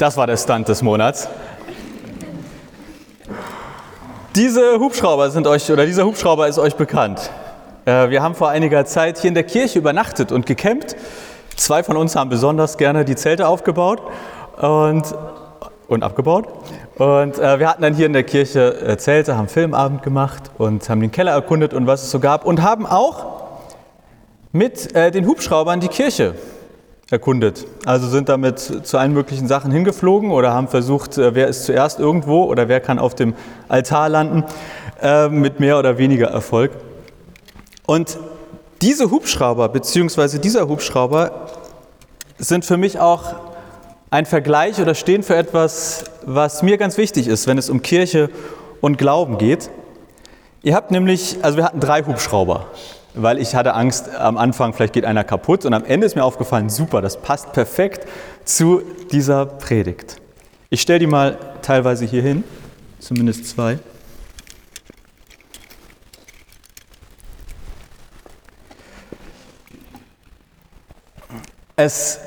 Das war der Stunt des Monats. Diese Hubschrauber sind euch, oder dieser Hubschrauber ist euch bekannt. Äh, wir haben vor einiger Zeit hier in der Kirche übernachtet und gecampt. Zwei von uns haben besonders gerne die Zelte aufgebaut und, und abgebaut. Und äh, wir hatten dann hier in der Kirche äh, Zelte, haben Filmabend gemacht und haben den Keller erkundet und was es so gab und haben auch mit den Hubschraubern die Kirche erkundet. Also sind damit zu allen möglichen Sachen hingeflogen oder haben versucht, äh, wer ist zuerst irgendwo oder wer kann auf dem Altar landen, äh, mit mehr oder weniger Erfolg. Und diese Hubschrauber bzw. dieser Hubschrauber sind für mich auch ein Vergleich oder stehen für etwas, was mir ganz wichtig ist, wenn es um Kirche und Glauben geht. Ihr habt nämlich, also wir hatten drei Hubschrauber weil ich hatte Angst am Anfang, vielleicht geht einer kaputt. Und am Ende ist mir aufgefallen, super, das passt perfekt zu dieser Predigt. Ich stelle die mal teilweise hier hin, zumindest zwei. Es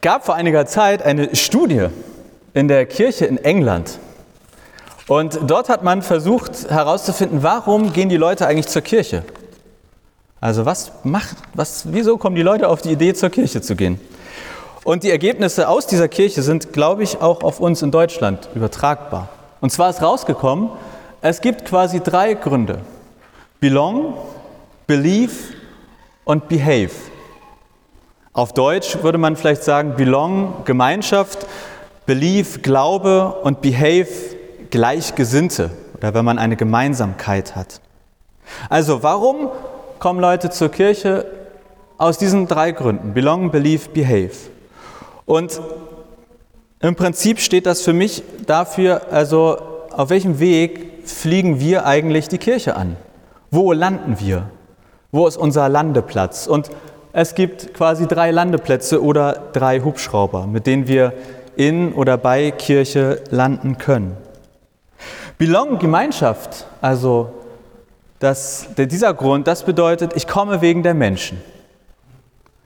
gab vor einiger Zeit eine Studie in der Kirche in England. Und dort hat man versucht herauszufinden, warum gehen die Leute eigentlich zur Kirche? Also was macht, was, wieso kommen die Leute auf die Idee, zur Kirche zu gehen? Und die Ergebnisse aus dieser Kirche sind, glaube ich, auch auf uns in Deutschland übertragbar. Und zwar ist rausgekommen, es gibt quasi drei Gründe. Belong, Believe und Behave. Auf Deutsch würde man vielleicht sagen Belong, Gemeinschaft, Believe, Glaube und Behave, Gleichgesinnte oder wenn man eine Gemeinsamkeit hat. Also warum kommen Leute zur Kirche aus diesen drei Gründen. Belong, Believe, Behave. Und im Prinzip steht das für mich dafür, also auf welchem Weg fliegen wir eigentlich die Kirche an? Wo landen wir? Wo ist unser Landeplatz? Und es gibt quasi drei Landeplätze oder drei Hubschrauber, mit denen wir in oder bei Kirche landen können. Belong, Gemeinschaft, also dass dieser Grund, das bedeutet, ich komme wegen der Menschen.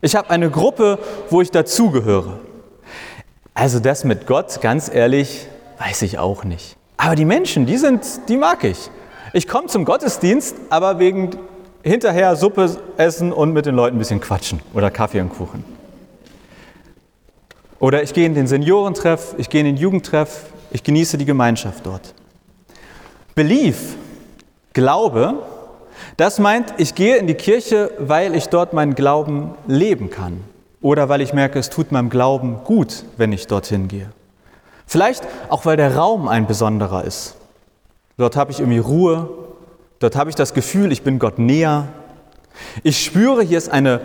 Ich habe eine Gruppe, wo ich dazugehöre. Also das mit Gott, ganz ehrlich, weiß ich auch nicht. Aber die Menschen, die sind, die mag ich. Ich komme zum Gottesdienst, aber wegen hinterher Suppe essen und mit den Leuten ein bisschen quatschen oder Kaffee und Kuchen. Oder ich gehe in den Seniorentreff, ich gehe in den Jugendtreff, ich genieße die Gemeinschaft dort. Belief Glaube, das meint, ich gehe in die Kirche, weil ich dort meinen Glauben leben kann oder weil ich merke, es tut meinem Glauben gut, wenn ich dorthin gehe. Vielleicht auch, weil der Raum ein besonderer ist. Dort habe ich irgendwie Ruhe, dort habe ich das Gefühl, ich bin Gott näher. Ich spüre, hier ist eine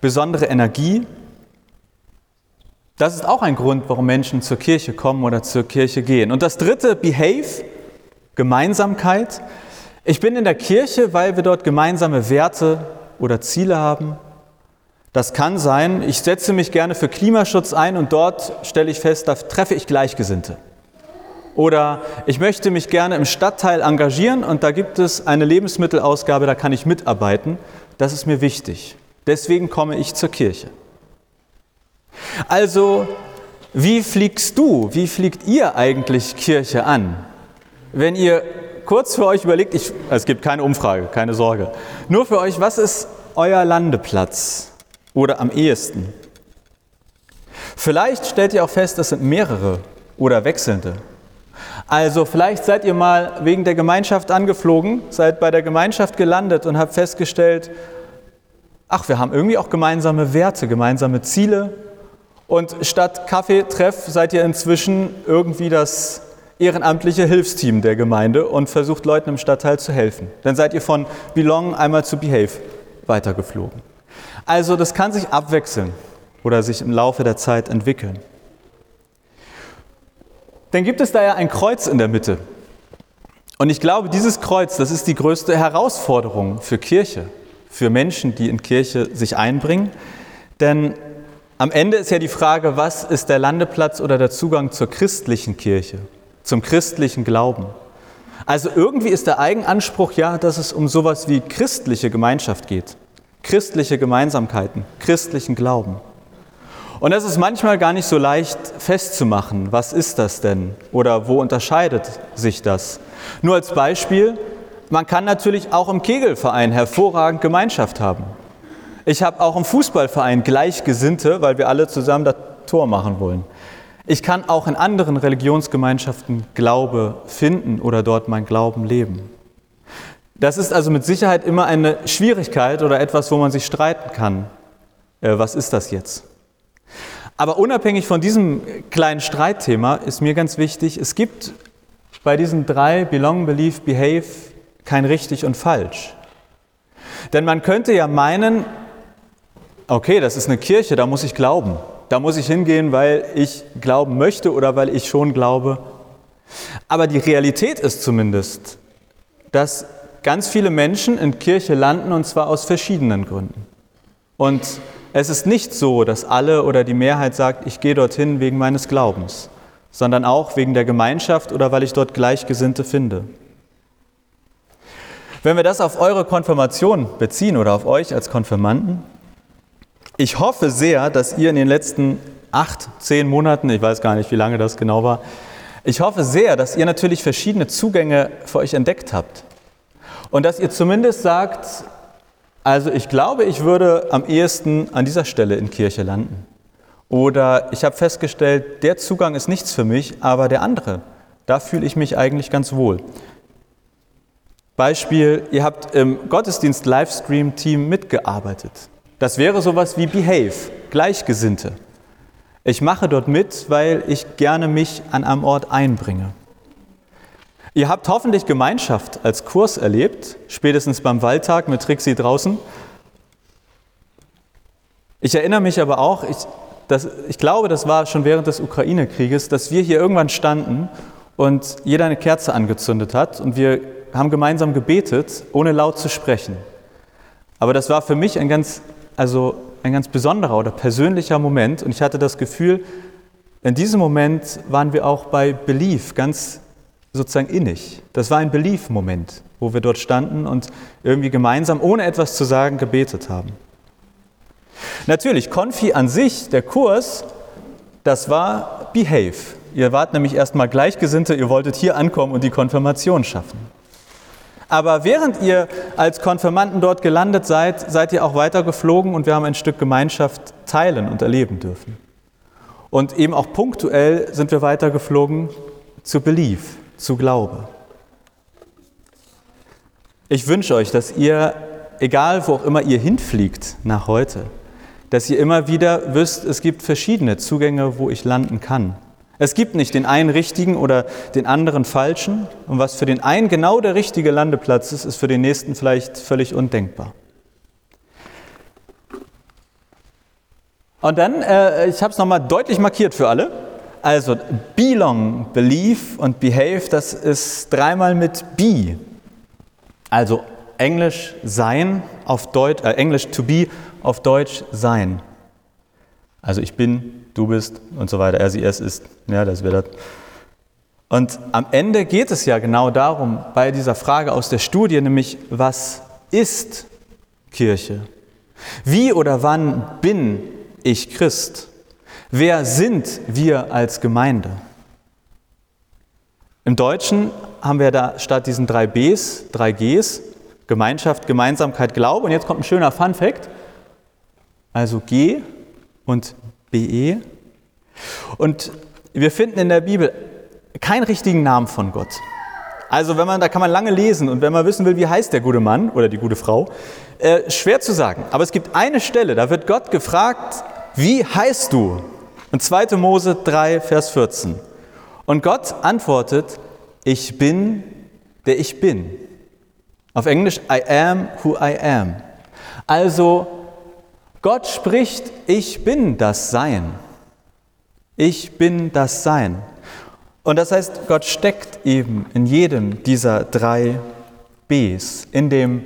besondere Energie. Das ist auch ein Grund, warum Menschen zur Kirche kommen oder zur Kirche gehen. Und das dritte, Behave, Gemeinsamkeit. Ich bin in der Kirche, weil wir dort gemeinsame Werte oder Ziele haben. Das kann sein, ich setze mich gerne für Klimaschutz ein und dort stelle ich fest, da treffe ich Gleichgesinnte. Oder ich möchte mich gerne im Stadtteil engagieren und da gibt es eine Lebensmittelausgabe, da kann ich mitarbeiten. Das ist mir wichtig. Deswegen komme ich zur Kirche. Also, wie fliegst du, wie fliegt ihr eigentlich Kirche an? Wenn ihr kurz für euch überlegt, ich, es gibt keine Umfrage, keine Sorge. Nur für euch, was ist euer Landeplatz oder am ehesten? Vielleicht stellt ihr auch fest, das sind mehrere oder wechselnde. Also vielleicht seid ihr mal wegen der Gemeinschaft angeflogen, seid bei der Gemeinschaft gelandet und habt festgestellt, ach, wir haben irgendwie auch gemeinsame Werte, gemeinsame Ziele. Und statt Kaffeetreff seid ihr inzwischen irgendwie das ehrenamtliche Hilfsteam der Gemeinde und versucht Leuten im Stadtteil zu helfen. Dann seid ihr von Belong einmal zu Behave weitergeflogen. Also das kann sich abwechseln oder sich im Laufe der Zeit entwickeln. Dann gibt es da ja ein Kreuz in der Mitte. Und ich glaube, dieses Kreuz, das ist die größte Herausforderung für Kirche, für Menschen, die in Kirche sich einbringen. Denn am Ende ist ja die Frage, was ist der Landeplatz oder der Zugang zur christlichen Kirche? Zum christlichen Glauben. Also irgendwie ist der Eigenanspruch ja, dass es um sowas wie christliche Gemeinschaft geht, christliche Gemeinsamkeiten, christlichen Glauben. Und es ist manchmal gar nicht so leicht festzumachen, was ist das denn oder wo unterscheidet sich das. Nur als Beispiel, man kann natürlich auch im Kegelverein hervorragend Gemeinschaft haben. Ich habe auch im Fußballverein Gleichgesinnte, weil wir alle zusammen das Tor machen wollen. Ich kann auch in anderen Religionsgemeinschaften Glaube finden oder dort mein Glauben leben. Das ist also mit Sicherheit immer eine Schwierigkeit oder etwas, wo man sich streiten kann. Äh, was ist das jetzt? Aber unabhängig von diesem kleinen Streitthema ist mir ganz wichtig, es gibt bei diesen drei Belong, Believe, Behave kein richtig und falsch. Denn man könnte ja meinen, okay, das ist eine Kirche, da muss ich glauben. Da muss ich hingehen, weil ich glauben möchte oder weil ich schon glaube. Aber die Realität ist zumindest, dass ganz viele Menschen in Kirche landen und zwar aus verschiedenen Gründen. Und es ist nicht so, dass alle oder die Mehrheit sagt, ich gehe dorthin wegen meines Glaubens, sondern auch wegen der Gemeinschaft oder weil ich dort Gleichgesinnte finde. Wenn wir das auf eure Konfirmation beziehen oder auf euch als Konfirmanden, ich hoffe sehr, dass ihr in den letzten acht, zehn Monaten, ich weiß gar nicht, wie lange das genau war, ich hoffe sehr, dass ihr natürlich verschiedene Zugänge für euch entdeckt habt. Und dass ihr zumindest sagt, also ich glaube, ich würde am ehesten an dieser Stelle in Kirche landen. Oder ich habe festgestellt, der Zugang ist nichts für mich, aber der andere, da fühle ich mich eigentlich ganz wohl. Beispiel, ihr habt im Gottesdienst Livestream Team mitgearbeitet. Das wäre sowas wie Behave, Gleichgesinnte. Ich mache dort mit, weil ich gerne mich an einem Ort einbringe. Ihr habt hoffentlich Gemeinschaft als Kurs erlebt, spätestens beim Waldtag mit Trixie draußen. Ich erinnere mich aber auch, ich, das, ich glaube, das war schon während des Ukraine-Krieges, dass wir hier irgendwann standen und jeder eine Kerze angezündet hat und wir haben gemeinsam gebetet, ohne laut zu sprechen. Aber das war für mich ein ganz also ein ganz besonderer oder persönlicher Moment. Und ich hatte das Gefühl, in diesem Moment waren wir auch bei Belief ganz sozusagen innig. Das war ein Belief-Moment, wo wir dort standen und irgendwie gemeinsam, ohne etwas zu sagen, gebetet haben. Natürlich, Konfi an sich, der Kurs, das war Behave. Ihr wart nämlich erstmal Gleichgesinnte, ihr wolltet hier ankommen und die Konfirmation schaffen. Aber während ihr als Konfirmanden dort gelandet seid, seid ihr auch weitergeflogen und wir haben ein Stück Gemeinschaft teilen und erleben dürfen. Und eben auch punktuell sind wir weitergeflogen zu Belief, zu Glaube. Ich wünsche euch, dass ihr, egal wo auch immer ihr hinfliegt nach heute, dass ihr immer wieder wisst, es gibt verschiedene Zugänge, wo ich landen kann. Es gibt nicht den einen richtigen oder den anderen falschen. Und was für den einen genau der richtige Landeplatz ist, ist für den nächsten vielleicht völlig undenkbar. Und dann, äh, ich habe es nochmal deutlich markiert für alle. Also belong, believe und behave, das ist dreimal mit be. Also Englisch sein auf Deutsch, äh, Englisch to be auf Deutsch sein. Also ich bin, du bist und so weiter, er, sie, es ist, ja, das wird das. Und am Ende geht es ja genau darum, bei dieser Frage aus der Studie, nämlich was ist Kirche? Wie oder wann bin ich Christ? Wer sind wir als Gemeinde? Im Deutschen haben wir da statt diesen drei Bs, drei Gs, Gemeinschaft, Gemeinsamkeit, Glaube. Und jetzt kommt ein schöner Fun Fact. Also G und BE. Und wir finden in der Bibel keinen richtigen Namen von Gott. Also wenn man, da kann man lange lesen und wenn man wissen will, wie heißt der gute Mann oder die gute Frau, äh, schwer zu sagen. Aber es gibt eine Stelle, da wird Gott gefragt, wie heißt du? Und 2. Mose 3, Vers 14. Und Gott antwortet, ich bin, der ich bin. Auf Englisch, I am who I am. Also Gott spricht, ich bin das Sein. Ich bin das Sein. Und das heißt, Gott steckt eben in jedem dieser drei Bs, in dem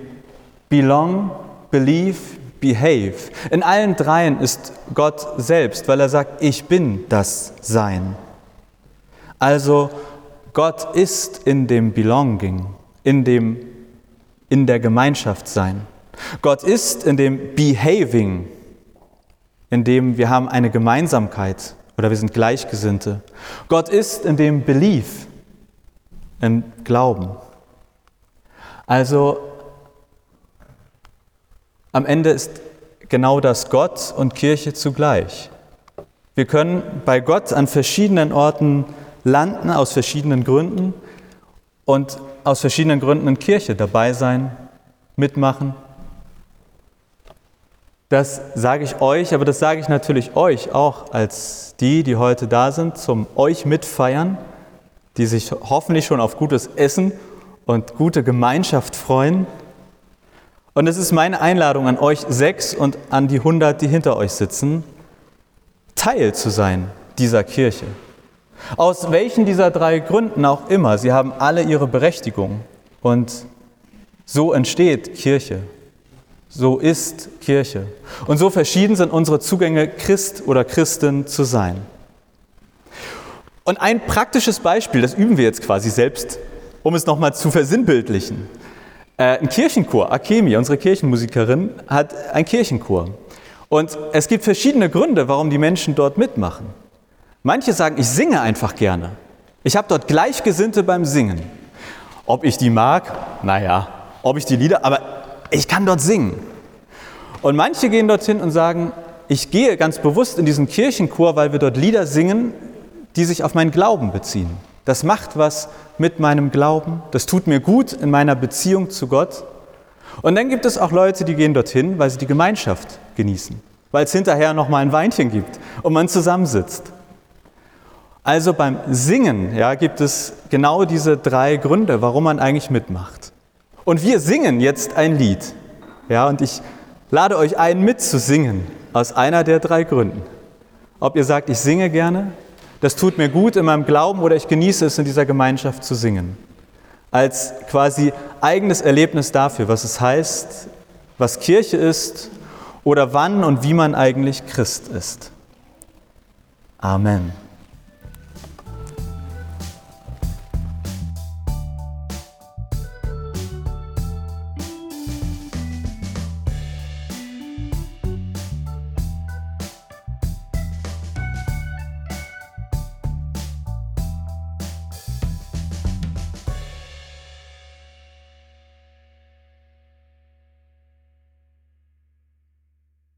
Belong, Believe, Behave. In allen dreien ist Gott selbst, weil er sagt, ich bin das Sein. Also Gott ist in dem Belonging, in dem in der Gemeinschaft sein. Gott ist in dem Behaving, indem wir haben eine Gemeinsamkeit oder wir sind Gleichgesinnte. Gott ist in dem Belief, im Glauben. Also am Ende ist genau das Gott und Kirche zugleich. Wir können bei Gott an verschiedenen Orten landen, aus verschiedenen Gründen und aus verschiedenen Gründen in Kirche dabei sein, mitmachen. Das sage ich euch, aber das sage ich natürlich euch auch als die, die heute da sind, zum euch mitfeiern, die sich hoffentlich schon auf gutes Essen und gute Gemeinschaft freuen. Und es ist meine Einladung an euch sechs und an die hundert, die hinter euch sitzen, Teil zu sein dieser Kirche. Aus welchen dieser drei Gründen auch immer, sie haben alle ihre Berechtigung. Und so entsteht Kirche. So ist Kirche. Und so verschieden sind unsere Zugänge, Christ oder Christin zu sein. Und ein praktisches Beispiel, das üben wir jetzt quasi selbst, um es nochmal zu versinnbildlichen. Äh, ein Kirchenchor, Akemi, unsere Kirchenmusikerin, hat ein Kirchenchor. Und es gibt verschiedene Gründe, warum die Menschen dort mitmachen. Manche sagen, ich singe einfach gerne. Ich habe dort Gleichgesinnte beim Singen. Ob ich die mag, naja, ob ich die Lieder, aber ich kann dort singen. Und manche gehen dorthin und sagen, ich gehe ganz bewusst in diesen Kirchenchor, weil wir dort Lieder singen, die sich auf meinen Glauben beziehen. Das macht was mit meinem Glauben, das tut mir gut in meiner Beziehung zu Gott. Und dann gibt es auch Leute, die gehen dorthin, weil sie die Gemeinschaft genießen, weil es hinterher noch mal ein Weinchen gibt und man zusammensitzt. Also beim Singen ja, gibt es genau diese drei Gründe, warum man eigentlich mitmacht. Und wir singen jetzt ein Lied. Ja, und ich lade euch ein, mitzusingen aus einer der drei Gründen. Ob ihr sagt, ich singe gerne, das tut mir gut in meinem Glauben oder ich genieße es in dieser Gemeinschaft zu singen. Als quasi eigenes Erlebnis dafür, was es heißt, was Kirche ist oder wann und wie man eigentlich Christ ist. Amen.